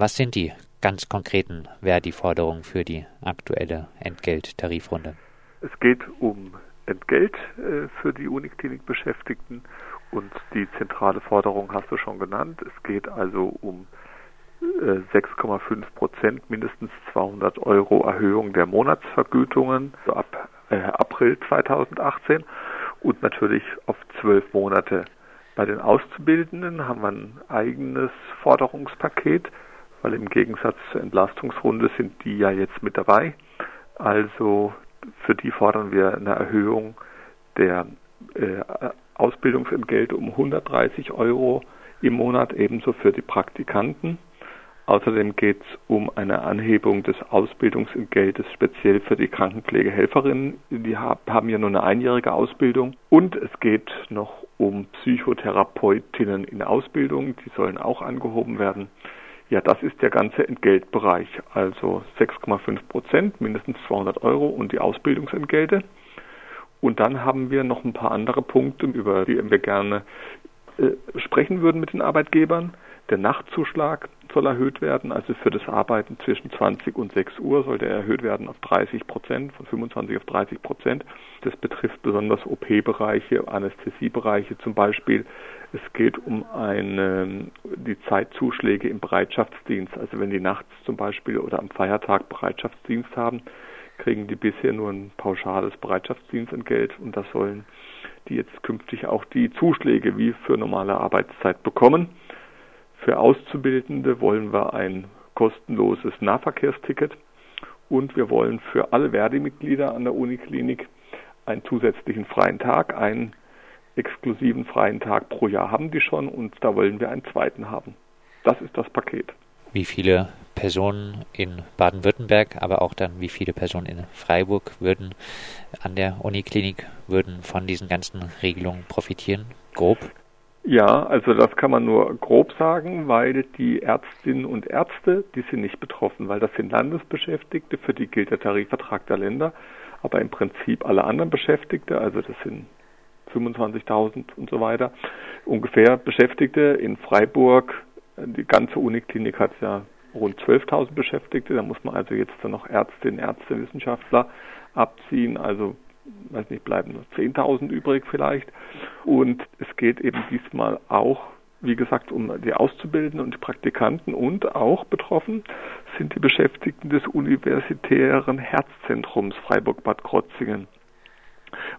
Was sind die ganz konkreten Verdi-Forderungen für die aktuelle Entgelttarifrunde? Es geht um Entgelt äh, für die Uniklinik-Beschäftigten und die zentrale Forderung hast du schon genannt. Es geht also um 6,5 Prozent, mindestens 200 Euro Erhöhung der Monatsvergütungen ab äh, April 2018 und natürlich auf zwölf Monate. Bei den Auszubildenden haben wir ein eigenes Forderungspaket, weil im Gegensatz zur Entlastungsrunde sind die ja jetzt mit dabei. Also für die fordern wir eine Erhöhung der äh, Ausbildungsentgelte um 130 Euro im Monat, ebenso für die Praktikanten. Außerdem geht es um eine Anhebung des Ausbildungsentgeltes speziell für die Krankenpflegehelferinnen. Die haben ja nur eine einjährige Ausbildung. Und es geht noch um Psychotherapeutinnen in Ausbildung. Die sollen auch angehoben werden. Ja, das ist der ganze Entgeltbereich. Also 6,5 Prozent, mindestens 200 Euro und die Ausbildungsentgelte. Und dann haben wir noch ein paar andere Punkte, über die wir gerne äh, sprechen würden mit den Arbeitgebern. Der Nachtzuschlag soll erhöht werden, also für das Arbeiten zwischen 20 und 6 Uhr soll der erhöht werden auf 30 Prozent, von 25 auf 30 Prozent. Das betrifft besonders OP-Bereiche, Anästhesiebereiche zum Beispiel. Es geht um eine, die Zeitzuschläge im Bereitschaftsdienst. Also wenn die nachts zum Beispiel oder am Feiertag Bereitschaftsdienst haben, kriegen die bisher nur ein pauschales Bereitschaftsdienstentgelt und das sollen die jetzt künftig auch die Zuschläge wie für normale Arbeitszeit bekommen. Für Auszubildende wollen wir ein kostenloses Nahverkehrsticket und wir wollen für alle Verdi-Mitglieder an der Uniklinik einen zusätzlichen freien Tag, einen exklusiven freien Tag pro Jahr haben die schon und da wollen wir einen zweiten haben. Das ist das Paket. Wie viele Personen in Baden-Württemberg, aber auch dann wie viele Personen in Freiburg würden an der Uniklinik würden von diesen ganzen Regelungen profitieren? Grob? Ja, also das kann man nur grob sagen, weil die Ärztinnen und Ärzte, die sind nicht betroffen, weil das sind Landesbeschäftigte, für die gilt der Tarifvertrag der Länder, aber im Prinzip alle anderen Beschäftigte, also das sind 25.000 und so weiter, ungefähr Beschäftigte in Freiburg, die ganze Uniklinik hat ja rund 12.000 Beschäftigte, da muss man also jetzt dann noch Ärztinnen, Ärzte, Wissenschaftler abziehen, also weiß nicht, bleiben nur 10.000 übrig vielleicht. Und es geht eben diesmal auch, wie gesagt, um die Auszubildenden und die Praktikanten und auch betroffen sind die Beschäftigten des Universitären Herzzentrums Freiburg-Bad Krotzingen.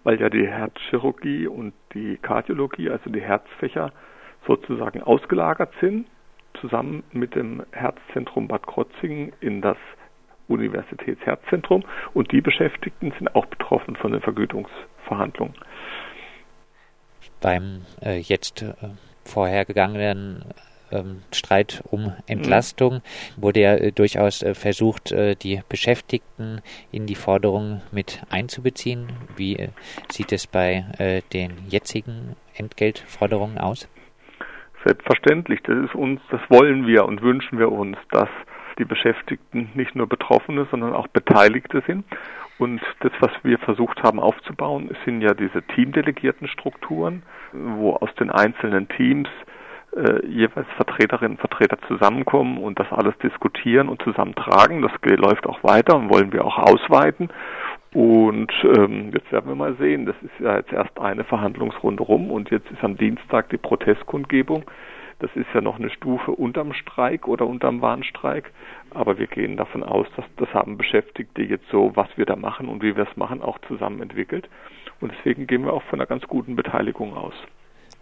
Weil ja die Herzchirurgie und die Kardiologie, also die Herzfächer, sozusagen ausgelagert sind, zusammen mit dem Herzzentrum Bad Krotzingen in das Universitätsherzzentrum und die Beschäftigten sind auch betroffen von den Vergütungsverhandlungen. Beim äh, jetzt äh, vorhergegangenen ähm, Streit um Entlastung wurde ja äh, durchaus äh, versucht, äh, die Beschäftigten in die Forderungen mit einzubeziehen. Wie äh, sieht es bei äh, den jetzigen Entgeltforderungen aus? Selbstverständlich, das ist uns, das wollen wir und wünschen wir uns, dass die Beschäftigten nicht nur Betroffene, sondern auch Beteiligte sind. Und das, was wir versucht haben aufzubauen, sind ja diese teamdelegierten Strukturen, wo aus den einzelnen Teams äh, jeweils Vertreterinnen und Vertreter zusammenkommen und das alles diskutieren und zusammentragen. Das läuft auch weiter und wollen wir auch ausweiten. Und ähm, jetzt werden wir mal sehen, das ist ja jetzt erst eine Verhandlungsrunde rum und jetzt ist am Dienstag die Protestkundgebung. Das ist ja noch eine Stufe unterm Streik oder unterm Warnstreik. Aber wir gehen davon aus, dass das haben Beschäftigte jetzt so, was wir da machen und wie wir es machen, auch zusammen entwickelt. Und deswegen gehen wir auch von einer ganz guten Beteiligung aus.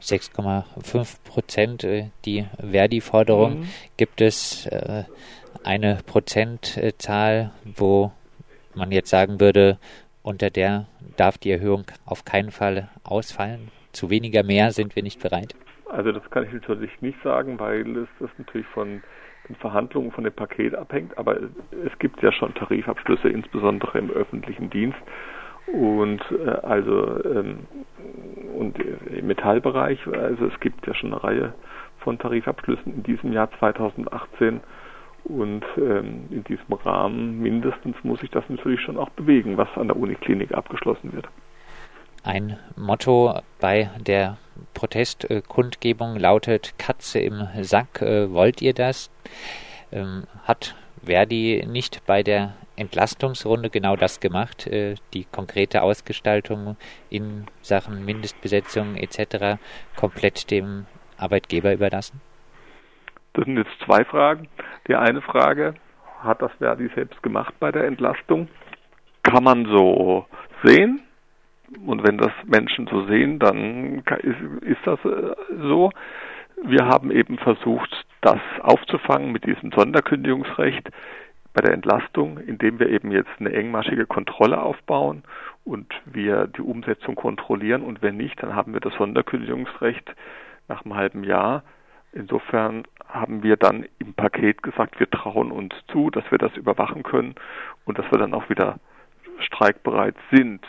6,5 Prozent äh, die Verdi-Forderung. Mhm. Gibt es äh, eine Prozentzahl, wo man jetzt sagen würde, unter der darf die Erhöhung auf keinen Fall ausfallen? Zu weniger mehr sind wir nicht bereit? Also das kann ich natürlich nicht sagen, weil es das natürlich von den Verhandlungen von dem Paket abhängt, aber es gibt ja schon Tarifabschlüsse, insbesondere im öffentlichen Dienst. Und äh, also ähm, und im Metallbereich, also es gibt ja schon eine Reihe von Tarifabschlüssen in diesem Jahr 2018 und ähm, in diesem Rahmen mindestens muss sich das natürlich schon auch bewegen, was an der Uniklinik abgeschlossen wird. Ein Motto bei der Protestkundgebung lautet Katze im Sack, äh, wollt ihr das? Ähm, hat Verdi nicht bei der Entlastungsrunde genau das gemacht, äh, die konkrete Ausgestaltung in Sachen Mindestbesetzung etc. komplett dem Arbeitgeber überlassen? Das sind jetzt zwei Fragen. Die eine Frage, hat das Verdi selbst gemacht bei der Entlastung? Kann man so sehen. Und wenn das Menschen so sehen, dann ist, das äh, so. Wir haben eben versucht, das aufzufangen mit diesem Sonderkündigungsrecht bei der Entlastung, indem wir eben jetzt eine engmaschige Kontrolle aufbauen und wir die Umsetzung kontrollieren. Und wenn nicht, dann haben wir das Sonderkündigungsrecht nach einem halben Jahr. Insofern haben wir dann im Paket gesagt, wir trauen uns zu, dass wir das überwachen können und dass wir dann auch wieder streikbereit sind.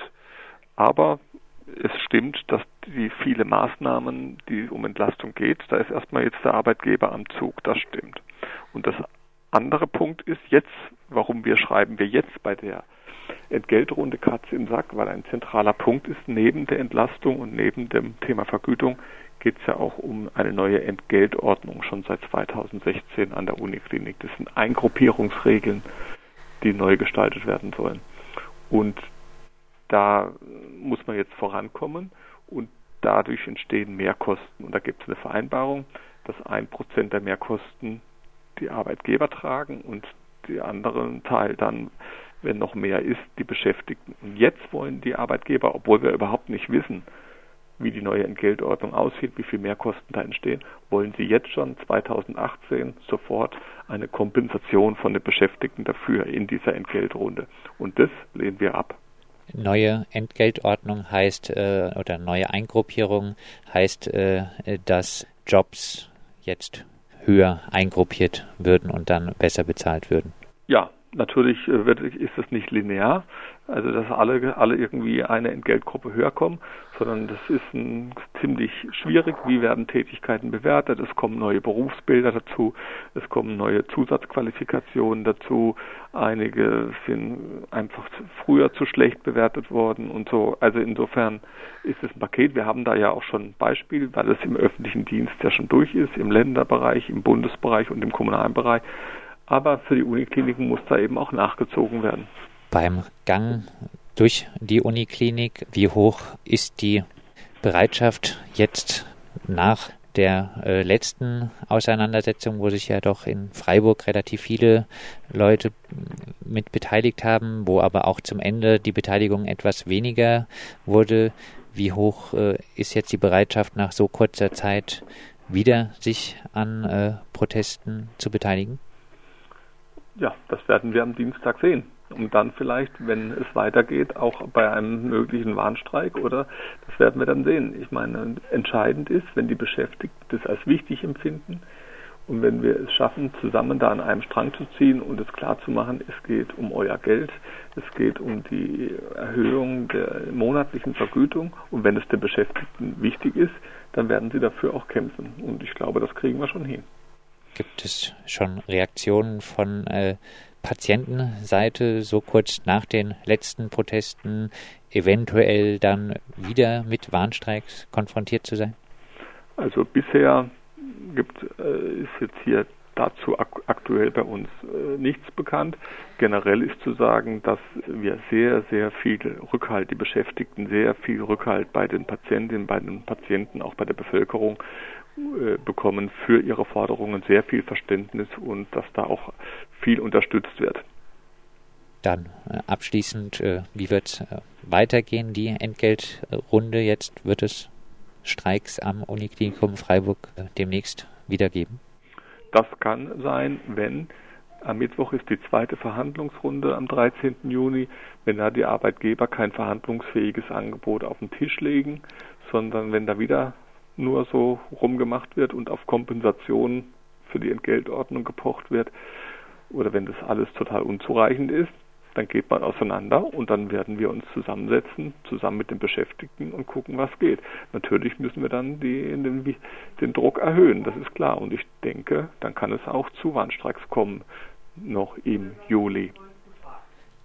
Aber es stimmt, dass die viele Maßnahmen, die um Entlastung geht, da ist erstmal jetzt der Arbeitgeber am Zug, das stimmt. Und das andere Punkt ist jetzt, warum wir schreiben wir jetzt bei der Entgeltrunde Katze im Sack, weil ein zentraler Punkt ist, neben der Entlastung und neben dem Thema Vergütung geht es ja auch um eine neue Entgeltordnung schon seit 2016 an der Uniklinik. Das sind Eingruppierungsregeln, die neu gestaltet werden sollen. Und da muss man jetzt vorankommen und dadurch entstehen Mehrkosten. Und da gibt es eine Vereinbarung, dass ein Prozent der Mehrkosten die Arbeitgeber tragen und die anderen Teil dann, wenn noch mehr ist, die Beschäftigten. Und jetzt wollen die Arbeitgeber, obwohl wir überhaupt nicht wissen, wie die neue Entgeltordnung aussieht, wie viel Mehrkosten da entstehen, wollen sie jetzt schon 2018 sofort eine Kompensation von den Beschäftigten dafür in dieser Entgeltrunde. Und das lehnen wir ab. Neue Entgeltordnung heißt äh, oder neue Eingruppierung heißt, äh, dass Jobs jetzt höher eingruppiert würden und dann besser bezahlt würden. Ja, natürlich äh, wird, ist es nicht linear, also dass alle, alle irgendwie eine Entgeltgruppe höher kommen, sondern das ist ein, ziemlich schwierig. Wie werden Tätigkeiten bewertet? Es kommen neue Berufsbilder dazu, es kommen neue Zusatzqualifikationen dazu. Einige sind einfach früher zu schlecht bewertet worden und so. Also insofern ist es ein Paket. Wir haben da ja auch schon ein Beispiel, weil es im öffentlichen Dienst ja schon durch ist, im Länderbereich, im Bundesbereich und im kommunalen Bereich. Aber für die Unikliniken muss da eben auch nachgezogen werden. Beim Gang durch die Uniklinik, wie hoch ist die Bereitschaft jetzt nach der äh, letzten Auseinandersetzung, wo sich ja doch in Freiburg relativ viele Leute mit beteiligt haben, wo aber auch zum Ende die Beteiligung etwas weniger wurde. Wie hoch äh, ist jetzt die Bereitschaft nach so kurzer Zeit wieder sich an äh, Protesten zu beteiligen? Ja, das werden wir am Dienstag sehen. Und dann vielleicht, wenn es weitergeht, auch bei einem möglichen Warnstreik oder das werden wir dann sehen. Ich meine, entscheidend ist, wenn die Beschäftigten das als wichtig empfinden und wenn wir es schaffen, zusammen da an einem Strang zu ziehen und es klar zu machen, es geht um euer Geld, es geht um die Erhöhung der monatlichen Vergütung und wenn es den Beschäftigten wichtig ist, dann werden sie dafür auch kämpfen. Und ich glaube, das kriegen wir schon hin. Gibt es schon Reaktionen von äh, Patientenseite so kurz nach den letzten Protesten eventuell dann wieder mit Warnstreiks konfrontiert zu sein? Also bisher gibt, äh, ist jetzt hier dazu ak aktuell bei uns äh, nichts bekannt. Generell ist zu sagen, dass wir sehr, sehr viel Rückhalt, die Beschäftigten sehr viel Rückhalt bei den Patientinnen, bei den Patienten, auch bei der Bevölkerung bekommen für ihre Forderungen sehr viel Verständnis und dass da auch viel unterstützt wird. Dann äh, abschließend, äh, wie wird es weitergehen, die Entgeltrunde? Jetzt wird es Streiks am Uniklinikum Freiburg demnächst wieder geben? Das kann sein, wenn am Mittwoch ist die zweite Verhandlungsrunde am 13. Juni, wenn da die Arbeitgeber kein verhandlungsfähiges Angebot auf den Tisch legen, sondern wenn da wieder nur so rumgemacht wird und auf Kompensation für die Entgeltordnung gepocht wird, oder wenn das alles total unzureichend ist, dann geht man auseinander und dann werden wir uns zusammensetzen, zusammen mit den Beschäftigten und gucken, was geht. Natürlich müssen wir dann die, den, den Druck erhöhen, das ist klar. Und ich denke, dann kann es auch zu Warnstreiks kommen, noch im Juli.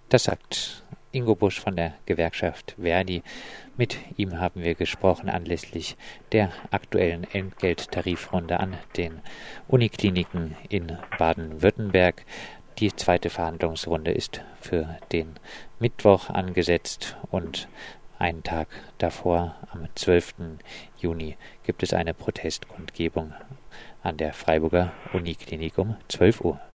Das sagt Ingo Busch von der Gewerkschaft Verdi. Mit ihm haben wir gesprochen anlässlich der aktuellen Entgelttarifrunde an den Unikliniken in Baden-Württemberg. Die zweite Verhandlungsrunde ist für den Mittwoch angesetzt und einen Tag davor, am 12. Juni, gibt es eine Protestkundgebung an der Freiburger Uniklinik um 12 Uhr.